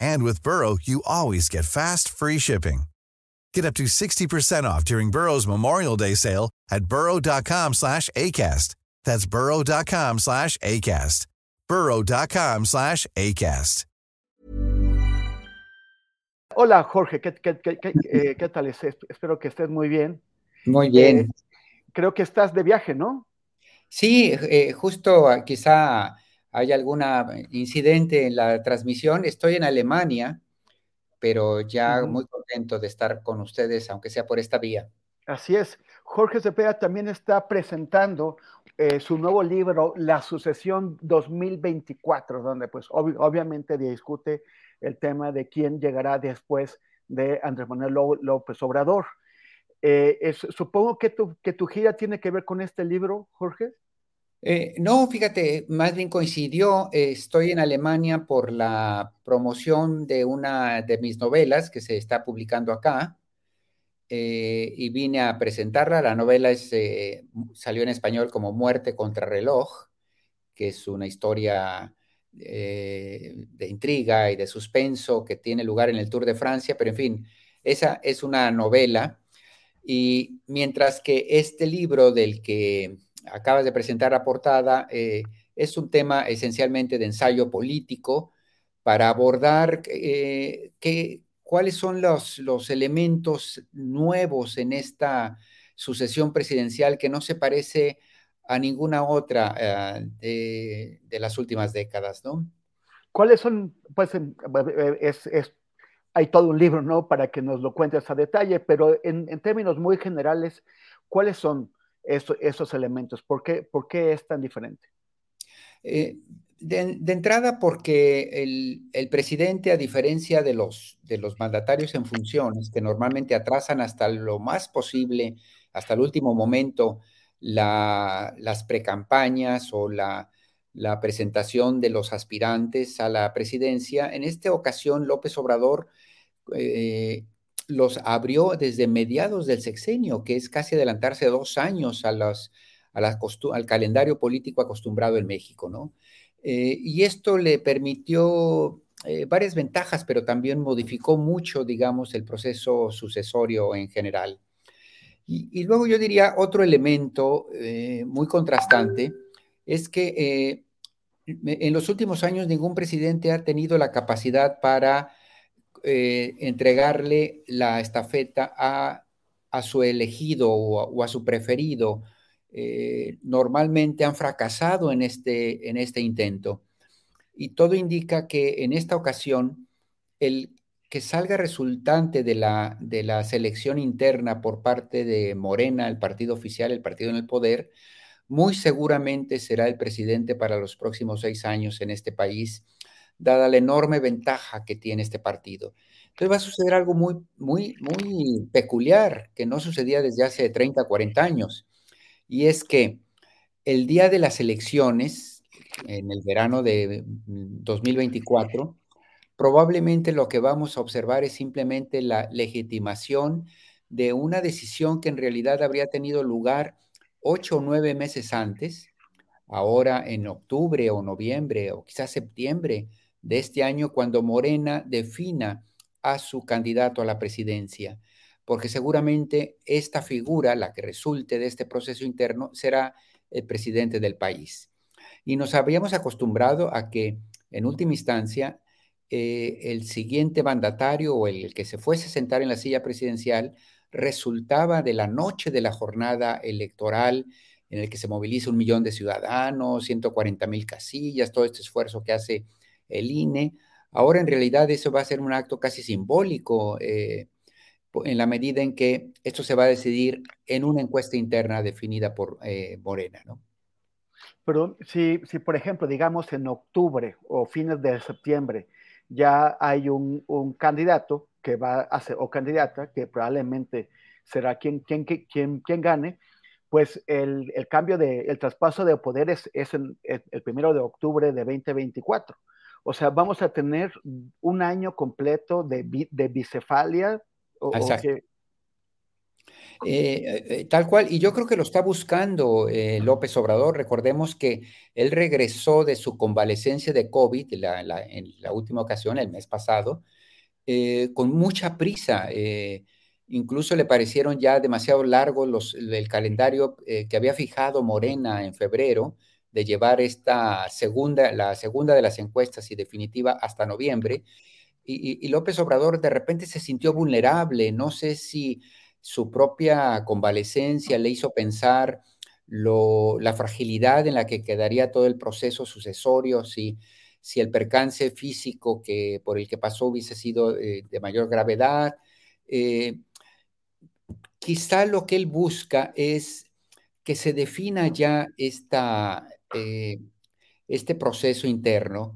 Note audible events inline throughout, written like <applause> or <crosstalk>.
And with Burrow, you always get fast, free shipping. Get up to 60% off during Burrow's Memorial Day sale at burrow.com slash ACAST. That's burrow.com slash ACAST. burrow.com slash ACAST. Hola, Jorge, ¿qué, qué, qué, qué, eh, ¿qué tal? Espero que estés muy bien. Muy bien. Eh, creo que estás de viaje, ¿no? Sí, eh, justo quizá hay algún incidente en la transmisión. Estoy en Alemania, pero ya muy contento de estar con ustedes, aunque sea por esta vía. Así es. Jorge Cepeda también está presentando eh, su nuevo libro, La Sucesión 2024, donde pues ob obviamente discute el tema de quién llegará después de Andrés Manuel López Obrador. Eh, es, supongo que tu, que tu gira tiene que ver con este libro, Jorge. Eh, no, fíjate, más bien coincidió. Eh, estoy en Alemania por la promoción de una de mis novelas que se está publicando acá eh, y vine a presentarla. La novela salió en español como Muerte contra reloj, que es una historia de intriga y de suspenso que tiene lugar en el Tour de Francia, pero en fin, esa es una novela. Y mientras que este libro del que acabas de presentar la portada, eh, es un tema esencialmente de ensayo político para abordar eh, qué, cuáles son los, los, elementos nuevos en esta sucesión presidencial que no se parece a ninguna otra uh, de, de, las últimas décadas, ¿no? ¿Cuáles son, pues, es, es, hay todo un libro, ¿no? Para que nos lo cuentes a detalle, pero en términos muy generales, ¿cuáles son eso, esos elementos? ¿Por qué, ¿Por qué, es tan diferente? Eh, de, de, entrada, porque el, el, presidente, a diferencia de los, de los mandatarios en funciones, que normalmente atrasan hasta lo más posible, hasta el último momento, la, las precampañas o la, la, presentación de los aspirantes a la presidencia, en esta ocasión López Obrador eh, los abrió desde mediados del sexenio, que es casi adelantarse dos años al calendario político acostumbrado en México, ¿no? Eh, y esto le permitió eh, varias ventajas, pero también modificó mucho, digamos, el proceso sucesorio en general. Y, luego yo diría otro elemento eh, muy contrastante es que en los últimos años ningún presidente ha tenido la capacidad para eh, entregarle la estafeta a, a su elegido o a, su preferido. Eh, normalmente han fracasado en este, en este intento. Y todo indica que en esta ocasión el que salga resultante de la, de la selección interna por parte de Morena, el partido oficial, el partido en el poder, muy seguramente será el presidente para los próximos seis años en este país dada la enorme ventaja que tiene este partido. Entonces va a suceder algo muy, muy, muy peculiar que no sucedía desde hace 30, 40 años. Y es que el día de las elecciones, en el verano de 2024, probablemente lo que vamos a observar es simplemente la legitimación de una decisión que en realidad habría tenido lugar ocho o nueve meses antes, ahora en octubre o noviembre o quizás septiembre de este año cuando Morena defina a su candidato a la presidencia, porque seguramente esta figura, la que resulte de este proceso interno, será el presidente del país. Y nos habíamos acostumbrado a que, en última instancia, eh, el siguiente mandatario o el que se fuese a sentar en la silla presidencial resultaba de la noche de la jornada electoral en el que se moviliza un millón de ciudadanos, 140 mil casillas, todo este esfuerzo que hace el INE. Ahora en realidad eso va a ser un acto casi simbólico eh, en la medida en que esto se va a decidir en una encuesta interna definida por eh, Morena, ¿no? Pero si, si, por ejemplo, digamos en octubre o fines de septiembre, ya hay un, candidato que va a ser, o candidata, que probablemente será quien, quien, quien, quien gane, pues el, el, cambio de, el traspaso de poderes es el, el, primero de octubre de 2024. O sea, vamos a tener un año completo de, de bicefalia. O, Exacto. O que... eh, eh, tal cual, y yo creo que lo está buscando eh, López Obrador. Recordemos que él regresó de su convalecencia de COVID la, la, en la última ocasión, el mes pasado, eh, con mucha prisa. Eh, incluso le parecieron ya demasiado largos los, el calendario eh, que había fijado Morena en febrero de llevar esta segunda, la segunda de las encuestas y definitiva hasta noviembre. Y, López Obrador de repente se sintió vulnerable. No sé si su propia convalecencia le hizo pensar lo, la fragilidad en la que quedaría todo el proceso sucesorio, si si el percance físico que, por el que pasó hubiese sido eh, de mayor gravedad. Eh, quizá lo que él busca es que se defina ya esta, eh, este proceso interno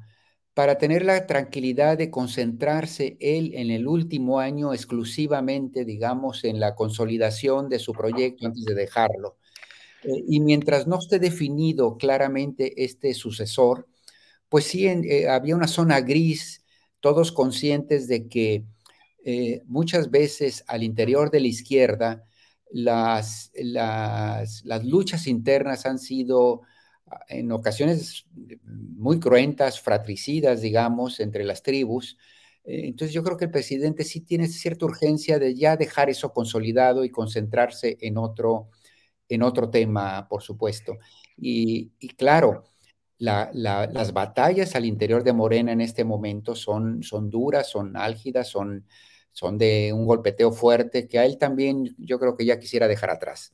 para tener la tranquilidad de concentrarse él en el último año exclusivamente, digamos, en la consolidación de su proyecto antes de dejarlo. Eh, y mientras no esté definido claramente este sucesor, pues sí, en, eh, había una zona gris, todos conscientes de que eh, muchas veces al interior de la izquierda las, las, las, luchas internas han sido en ocasiones muy cruentas, fratricidas, digamos, entre las tribus. Eh, entonces yo creo que el presidente sí tiene cierta urgencia de ya dejar eso consolidado y concentrarse en otro, en otro tema, por supuesto. Y, y claro, la, la, las batallas al interior de Morena en este momento son, son duras, son álgidas, son, son de un golpeteo fuerte que a él también yo creo que ya quisiera dejar atrás.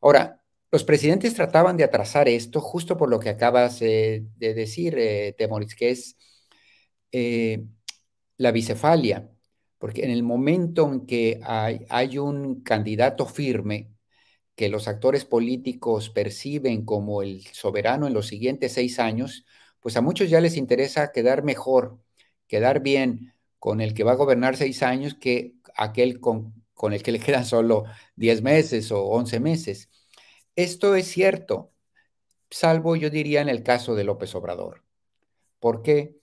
Ahora, los presidentes trataban de atrasar esto justo por lo que acabas eh, de decir, eh, Temoris, que es eh, la bicefalia, porque en el momento en que hay, un candidato firme, que los actores políticos perciben como el soberano en los siguientes seis años, pues a muchos ya les interesa quedar mejor, quedar bien con el que va a gobernar seis años que aquel con el que le quedan solo diez meses o once meses. Esto es cierto, salvo yo diría en el caso de López Obrador. ¿Por qué?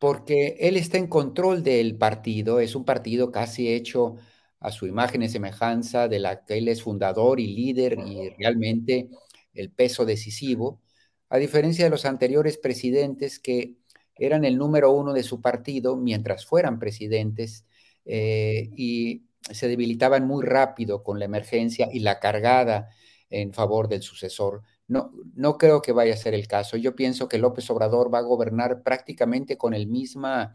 Porque él está en control del partido, es un partido casi hecho a su imagen y semejanza de la que él es fundador y líder y realmente el peso decisivo, a diferencia de los anteriores presidentes que eran el número uno de su partido mientras fueran presidentes eh, y se debilitaban muy rápido con la emergencia y la cargada en favor del sucesor. No, no creo que vaya a ser el caso. Yo pienso que López Obrador va a gobernar prácticamente con, el misma,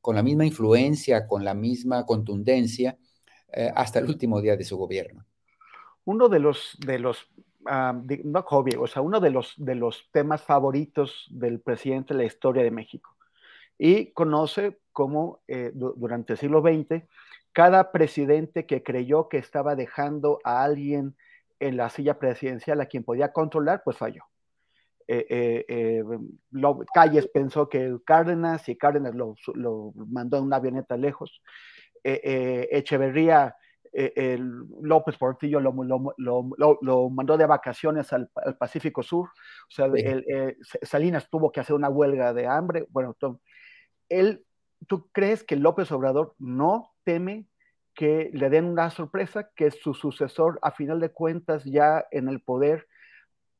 con la misma influencia, con la misma contundencia, eh, hasta el último día de su gobierno. Uno de los, de los uh, de, no hobby, o sea, uno de los, de los temas favoritos del presidente de la historia de México. Y conoce cómo eh, durante el siglo XX, cada presidente que creyó que estaba dejando a alguien en la silla presidencial a quien podía controlar, pues falló. Eh, eh, eh, lo, Calles pensó que Cárdenas y Cárdenas lo, lo, mandó en una avioneta lejos. Echeverría, López Portillo lo, lo, mandó de vacaciones al, al Pacífico Sur, o sea, sí. el, Salinas tuvo que hacer una huelga de hambre, bueno, él, ¿tú crees que López Obrador no teme que le den una sorpresa, que su sucesor, a final de cuentas, ya en el poder,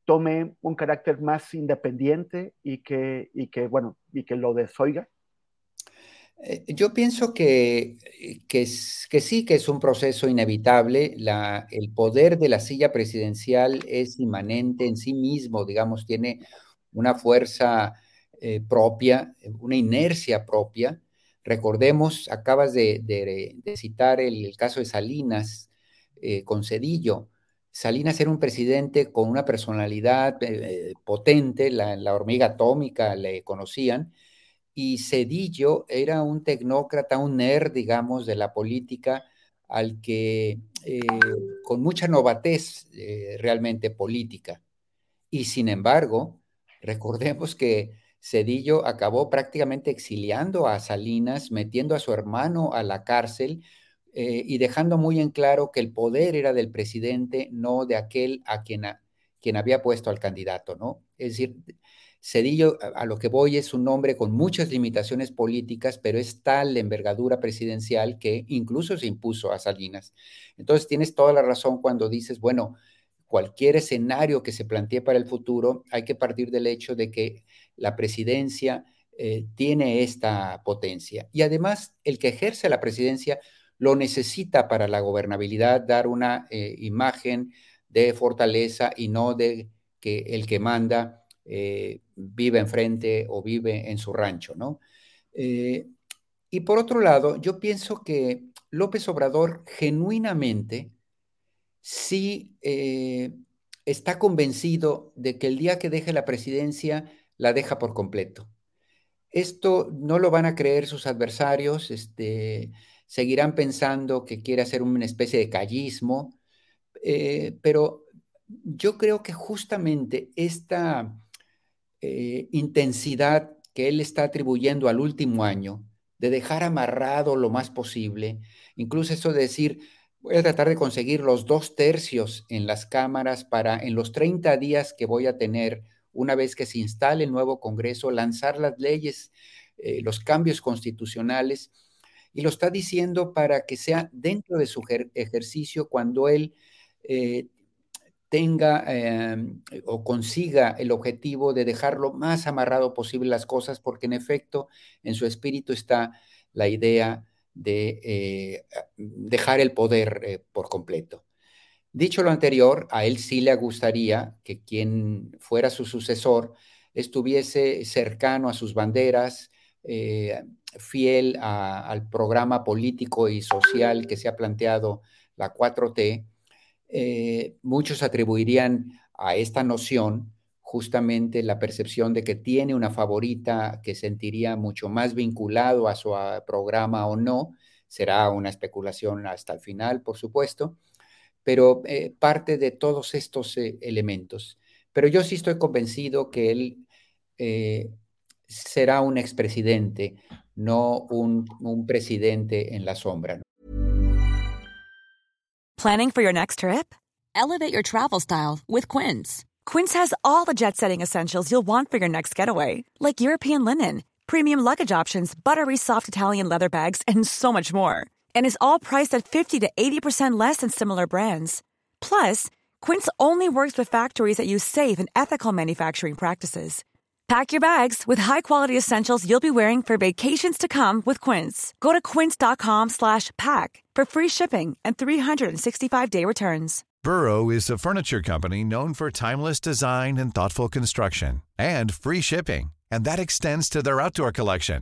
tome un carácter más independiente y que, y que bueno, y que lo desoiga? Eh, yo pienso que, que, que, sí, que es un proceso inevitable. El poder de la silla presidencial es inmanente en sí mismo, digamos, tiene una fuerza eh, propia, una inercia propia. Recordemos, acabas de, citar el, caso de Salinas eh, con Cedillo. Salinas era un presidente con una personalidad potente, la, hormiga atómica le conocían, y Cedillo era un tecnócrata, un nerd, digamos, de la política, al que eh, con mucha novatez eh, realmente política. Y sin embargo, recordemos que Cedillo acabó prácticamente exiliando a Salinas, metiendo a su hermano a la cárcel eh, y dejando muy en claro que el poder era del presidente, no de aquel a quien, a, quien había puesto al candidato, ¿no? Es decir, Cedillo, a, lo que voy, es un hombre con muchas limitaciones políticas, pero es tal la envergadura presidencial que incluso se impuso a Salinas. Entonces tienes toda la razón cuando dices, bueno, cualquier escenario que se plantee para el futuro, hay que partir del hecho de que la presidencia eh, tiene esta potencia. Y además, el que ejerce la presidencia lo necesita para la gobernabilidad, dar una eh, imagen de fortaleza y no de que el que manda eh, vive enfrente o vive en su rancho, ¿no? Eh, y por otro lado, yo pienso que López Obrador genuinamente sí está convencido de que el día que deje la presidencia, la deja por completo. Esto no lo van a creer sus adversarios, este, seguirán pensando que quiere hacer una especie de callismo, pero yo creo que justamente esta eh, intensidad que él está atribuyendo al último año, de dejar amarrado lo más posible, incluso eso de decir, voy a tratar de conseguir los dos tercios en las cámaras para en los 30 días que voy a tener, una vez que se instale el nuevo Congreso, lanzar las leyes, eh, los cambios constitucionales, y lo está diciendo para que sea dentro de su ejercicio cuando él eh, tenga em, o consiga el objetivo de dejar lo más amarrado posible las cosas, porque en efecto en su espíritu está la idea de eh, dejar el poder por completo. Dicho lo anterior, a él sí le gustaría que quien fuera su sucesor estuviese cercano a sus banderas, eh, fiel al programa político y social que se ha planteado la 4T, eh, muchos atribuirían a esta noción justamente la percepción de que tiene una favorita que sentiría mucho más vinculado a su programa o no. Será una especulación hasta el final, por supuesto, pero eh, parte de todos estos eh, elementos. Pero yo sí estoy convencido que él será un expresidente, no un, un presidente en la sombra. Planning for your next trip? Elevate your travel style with Quince. Quince has all the jet setting essentials you'll want for your next getaway, like European linen, premium luggage options, buttery soft Italian leather bags, and so much more. And is all priced at 50 to 80% less than similar brands. Plus, Quince only works with factories that use safe and ethical manufacturing practices. Pack your bags with high-quality essentials you'll be wearing for vacations to come with Quince. Go to quince.com slash pack for free shipping and 365-day returns. Burrow is a furniture company known for timeless design and thoughtful construction and free shipping, and that extends to their outdoor collection.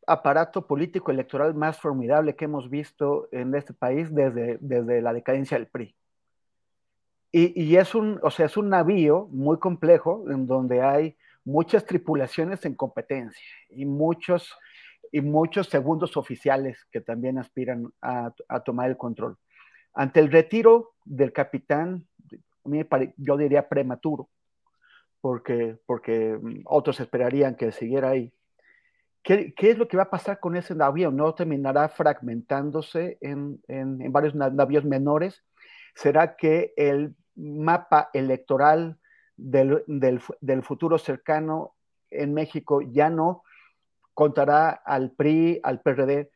aparato político electoral más formidable que hemos visto en este país desde, desde la decadencia del PRI. Y, es, un, o sea, es un navío muy complejo en donde hay muchas tripulaciones en competencia y muchos, y muchos segundos oficiales que también aspiran a, tomar el control. Ante el retiro del capitán, yo diría prematuro, porque, porque otros esperarían que siguiera ahí. ¿Qué, ¿Qué, es lo que va a pasar con ese navío? ¿No terminará fragmentándose en, en, varios navíos menores? ¿Será que el mapa electoral del, futuro cercano en México ya no contará al PRI, al PRD,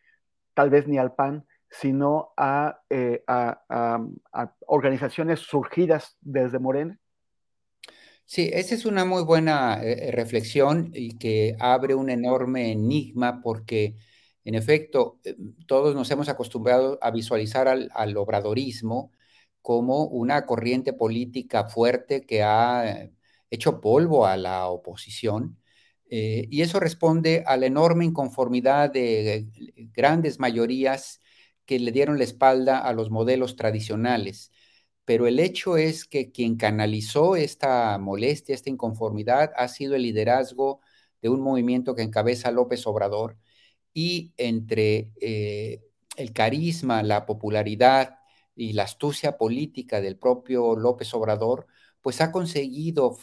tal vez ni al PAN, sino a, eh, organizaciones surgidas desde Morena? Sí, esa es una muy buena eh, reflexión y que abre un enorme enigma porque, en efecto, eh, todos nos hemos acostumbrado a visualizar al, obradorismo como una corriente política fuerte que ha hecho polvo a la oposición. y eso responde a la enorme inconformidad de grandes mayorías que le dieron la espalda a los modelos tradicionales. Pero el hecho es que quien canalizó esta molestia, esta inconformidad, ha sido el liderazgo de un movimiento que encabeza López Obrador y entre eh, el carisma, la popularidad y la astucia política del propio López Obrador, pues ha conseguido,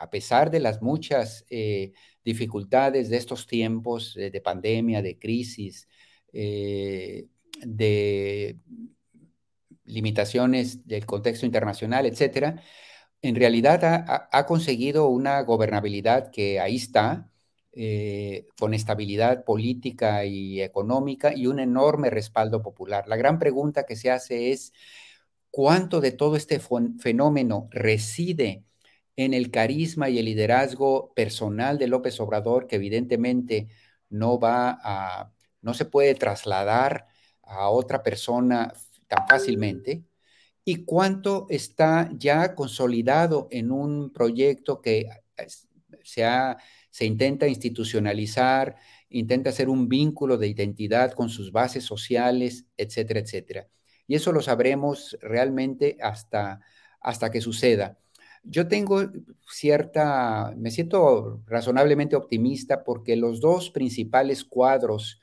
a pesar de las muchas eh, dificultades de estos tiempos de pandemia, de crisis, eh, de limitaciones del contexto internacional, etcétera, en realidad ha, conseguido una gobernabilidad que ahí está, eh, con estabilidad política y económica y un enorme respaldo popular. La gran pregunta que se hace es, ¿cuánto de todo este fenómeno reside en el carisma y el liderazgo personal de López Obrador, que evidentemente no va no se puede trasladar a otra persona tan fácilmente y cuánto está ya consolidado en un proyecto que se, se intenta institucionalizar, intenta hacer un vínculo de identidad con sus bases sociales, etcétera, etcétera. Y eso lo sabremos realmente hasta, hasta que suceda. Yo tengo cierta, me siento razonablemente optimista porque los dos principales cuadros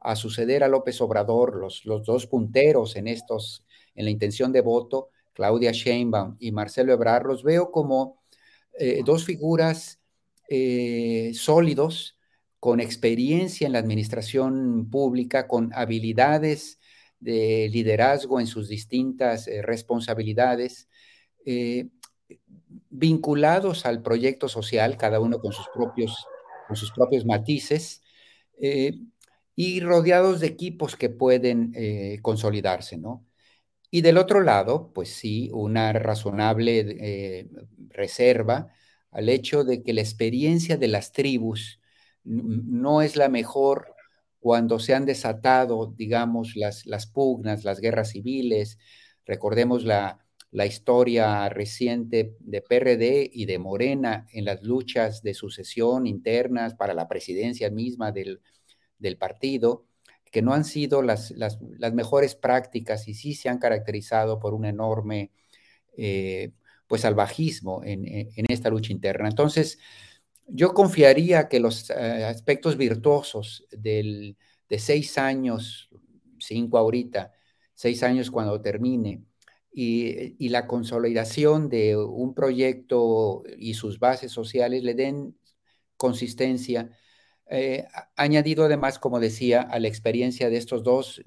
a suceder a López Obrador, los, los dos punteros en estos, en la intención de voto, Claudia Sheinbaum y Marcelo Ebrard, los veo como eh, dos figuras eh, sólidos, con experiencia en la administración pública, con habilidades de liderazgo en sus distintas eh, responsabilidades, vinculados al proyecto social, cada uno con sus propios, con sus propios matices, y rodeados de equipos que pueden eh, consolidarse, ¿no? Y del otro lado, pues sí, una razonable eh, reserva al hecho de que la experiencia de las tribus no es la mejor cuando se han desatado, digamos, las, las pugnas, las guerras civiles. Recordemos la, la historia reciente de PRD y de Morena en las luchas de sucesión internas para la presidencia misma del, del partido, que no han sido las, las, mejores prácticas y sí se han caracterizado por un enorme eh, pues salvajismo en, en, esta lucha interna. Entonces, yo confiaría que los eh, aspectos virtuosos del, de seis años, cinco ahorita, seis años cuando termine, y, y, la consolidación de un proyecto y sus bases sociales le den consistencia eh, añadido además, como decía, a la experiencia de estos dos,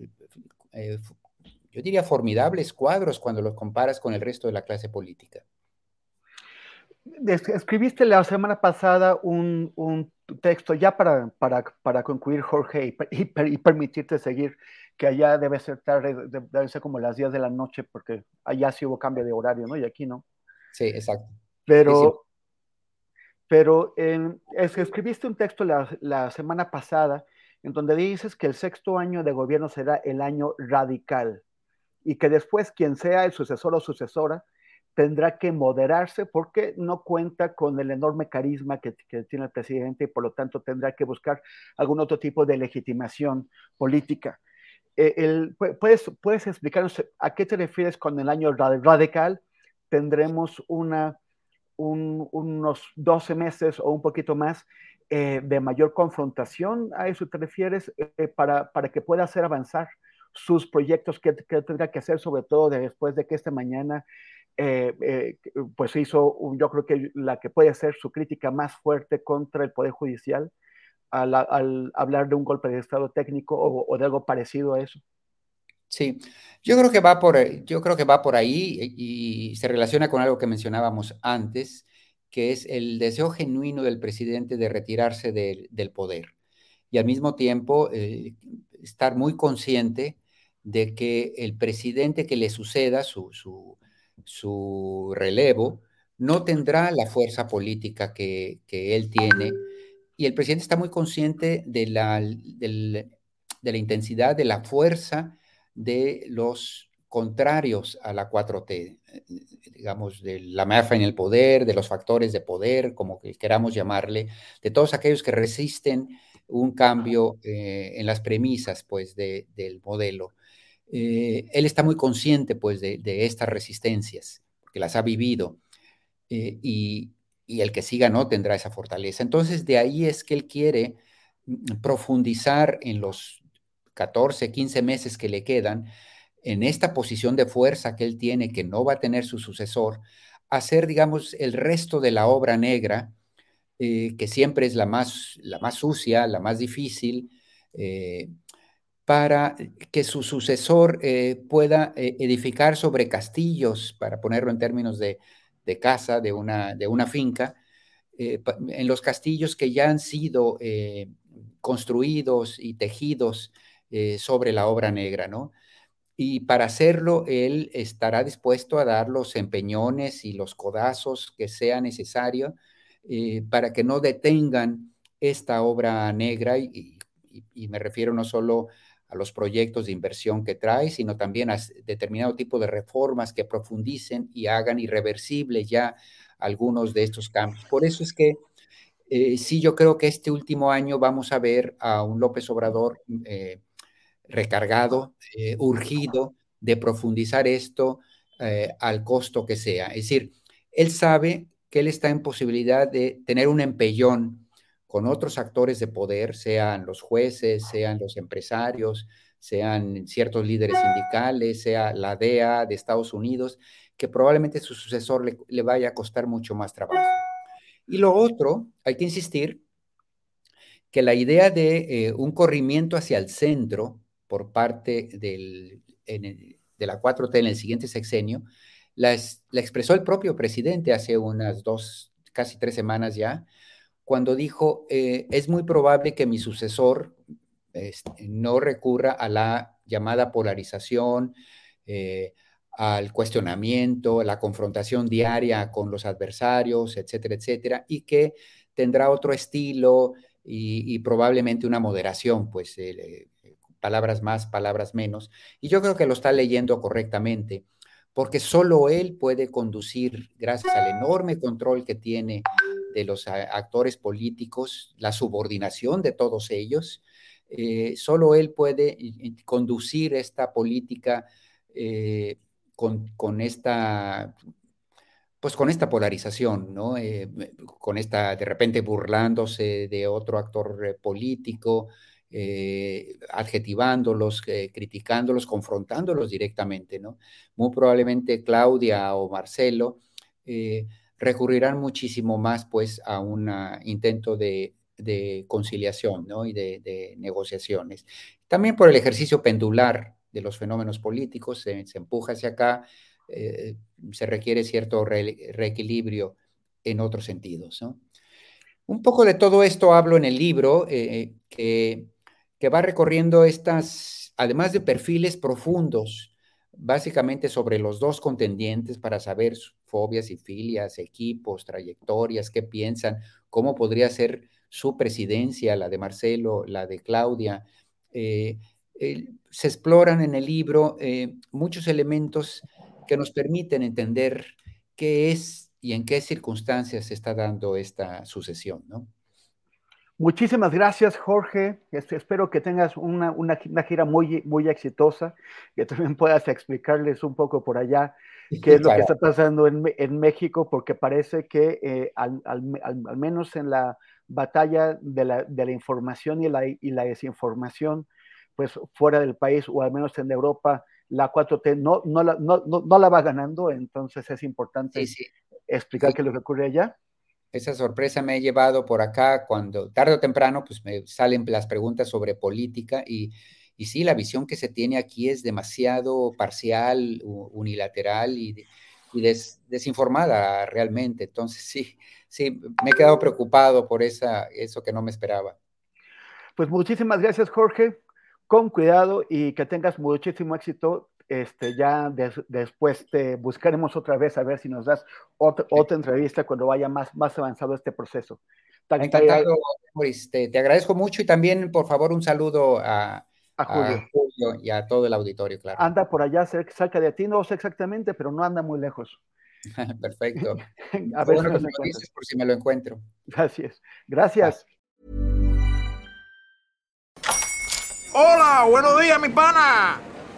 eh, yo diría, formidables cuadros cuando los comparas con el resto de la clase política. Escribiste la semana pasada un, texto, ya para, para, concluir, Jorge, y, permitirte seguir, que allá debe ser tarde, debe ser como las 10 de la noche, porque allá sí hubo cambio de horario, ¿no? Y aquí no. Sí, exacto. Pero pero escribiste un texto la, semana pasada en donde dices que el sexto año de gobierno será el año radical y que después quien sea el sucesor o sucesora tendrá que moderarse porque no cuenta con el enorme carisma que, tiene el presidente y por lo tanto tendrá que buscar algún otro tipo de legitimación política. Eh, ¿puedes, ¿Puedes explicarnos a qué te refieres con el año radical? Tendremos una unos 12 meses o un poquito más eh, de mayor confrontación, ¿a eso te refieres? Eh, para, para, que pueda hacer avanzar sus proyectos que, que, tendrá que hacer, sobre todo después de que esta mañana, eh, pues hizo, yo creo que la que puede ser su crítica más fuerte contra el Poder Judicial al, al hablar de un golpe de Estado técnico o, o de algo parecido a eso. Sí, yo creo que va por, eh, yo creo que va por ahí y, se relaciona con algo que mencionábamos antes, que es el deseo genuino del presidente de retirarse del poder. y al mismo tiempo eh, estar muy consciente de que el presidente que le suceda su, su, relevo no tendrá la fuerza política que, él tiene. Y el presidente está muy consciente de la, de la intensidad, de la fuerza de los contrarios a la 4T, digamos, de la mafia en el poder, de los factores de poder, como que queramos llamarle, de todos aquellos que resisten un cambio eh, en las premisas, pues, del modelo. Eh, él está muy consciente, pues, de, estas resistencias, porque las ha vivido, eh, y, y, el que siga no tendrá esa fortaleza. Entonces, de ahí es que él quiere mm, profundizar en los 14, 15 meses que le quedan, en esta posición de fuerza que él tiene, que no va a tener su sucesor, hacer, digamos, el resto de la obra negra, eh, que siempre es la más, la más sucia, la más difícil, eh, para que su sucesor eh, pueda edificar sobre castillos, para ponerlo en términos de, casa, de una, de una finca, en los castillos que ya han sido construidos y tejidos sobre la obra negra, ¿no? Y para hacerlo, él estará dispuesto a dar los empeñones y los codazos que sea necesario eh, para que no detengan esta obra negra y, me refiero no solo a los proyectos de inversión que trae, sino también a determinado tipo de reformas que profundicen y hagan irreversible ya algunos de estos cambios. Por eso es que eh, sí, yo creo que este último año vamos a ver a un López Obrador eh, recargado, eh, urgido de profundizar esto eh, al costo que sea. Es decir, él sabe que él está en posibilidad de tener un empellón con otros actores de poder, sean los jueces, sean los empresarios, sean ciertos líderes sindicales, sea la DEA de Estados Unidos, que probablemente su sucesor le, vaya a costar mucho más trabajo. Y lo otro, hay que insistir que la idea de eh, un corrimiento hacia el centro por parte del, de la 4T en el siguiente sexenio, la, expresó el propio presidente hace unas dos, casi tres semanas ya, cuando dijo, eh, es muy probable que mi sucesor este, no recurra a la llamada polarización, eh, al cuestionamiento, la confrontación diaria con los adversarios, etcétera, etcétera, y que tendrá otro estilo y, probablemente una moderación, pues eh, palabras más, palabras menos. Y yo creo que lo está leyendo correctamente, porque solo él puede conducir, gracias al enorme control que tiene de los actores políticos, la subordinación de todos ellos, eh, solo él puede conducir esta política eh, con, esta pues con esta polarización, ¿no? Eh, con esta, de repente burlándose de otro actor político, eh, adjetivándolos, eh, criticándolos, confrontándolos directamente, ¿no? Muy probablemente Claudia o Marcelo eh, recurrirán muchísimo más, pues, a un intento de, conciliación, ¿no? Y de, negociaciones. También por el ejercicio pendular de los fenómenos políticos, se, empuja hacia acá, se requiere cierto reequilibrio en otros sentidos, ¿no? Un poco de todo esto hablo en el libro, que que va recorriendo estas, además de perfiles profundos, básicamente sobre los dos contendientes para saber fobias y filias, equipos, trayectorias, qué piensan, cómo podría ser su presidencia, la de Marcelo, la de Claudia. Eh, se exploran en el libro eh, muchos elementos que nos permiten entender qué es y en qué circunstancias se está dando esta sucesión, ¿no? Muchísimas gracias, Jorge. Este, espero que tengas una, gira muy, muy exitosa, que también puedas explicarles un poco por allá qué es lo que está pasando en, México, porque parece que eh, al, menos en la batalla de la, información y la, y la, desinformación, pues fuera del país o al menos en Europa, la 4T no, no, la, no, la va ganando, entonces es importante explicar qué es lo que ocurre allá esa sorpresa me ha llevado por acá cuando tarde o temprano pues me salen las preguntas sobre política y, y sí, la visión que se tiene aquí es demasiado parcial, unilateral y, desinformada realmente. Entonces sí, sí, me he quedado preocupado por esa, eso que no me esperaba. Pues muchísimas gracias, Jorge. Con cuidado y que tengas muchísimo éxito. Este, ya después te buscaremos otra vez a ver si nos das otra, entrevista cuando vaya más, más avanzado este proceso. Encantado, Te, te, agradezco mucho y también, por favor, un saludo a, Julio. y a todo el auditorio, claro. Anda por allá cerca de ti, no sé exactamente, pero no anda muy lejos. <laughs> Perfecto. <laughs> a ver bueno, si me por si me lo encuentro. Gracias. Gracias. Hola, buenos días, mi pana.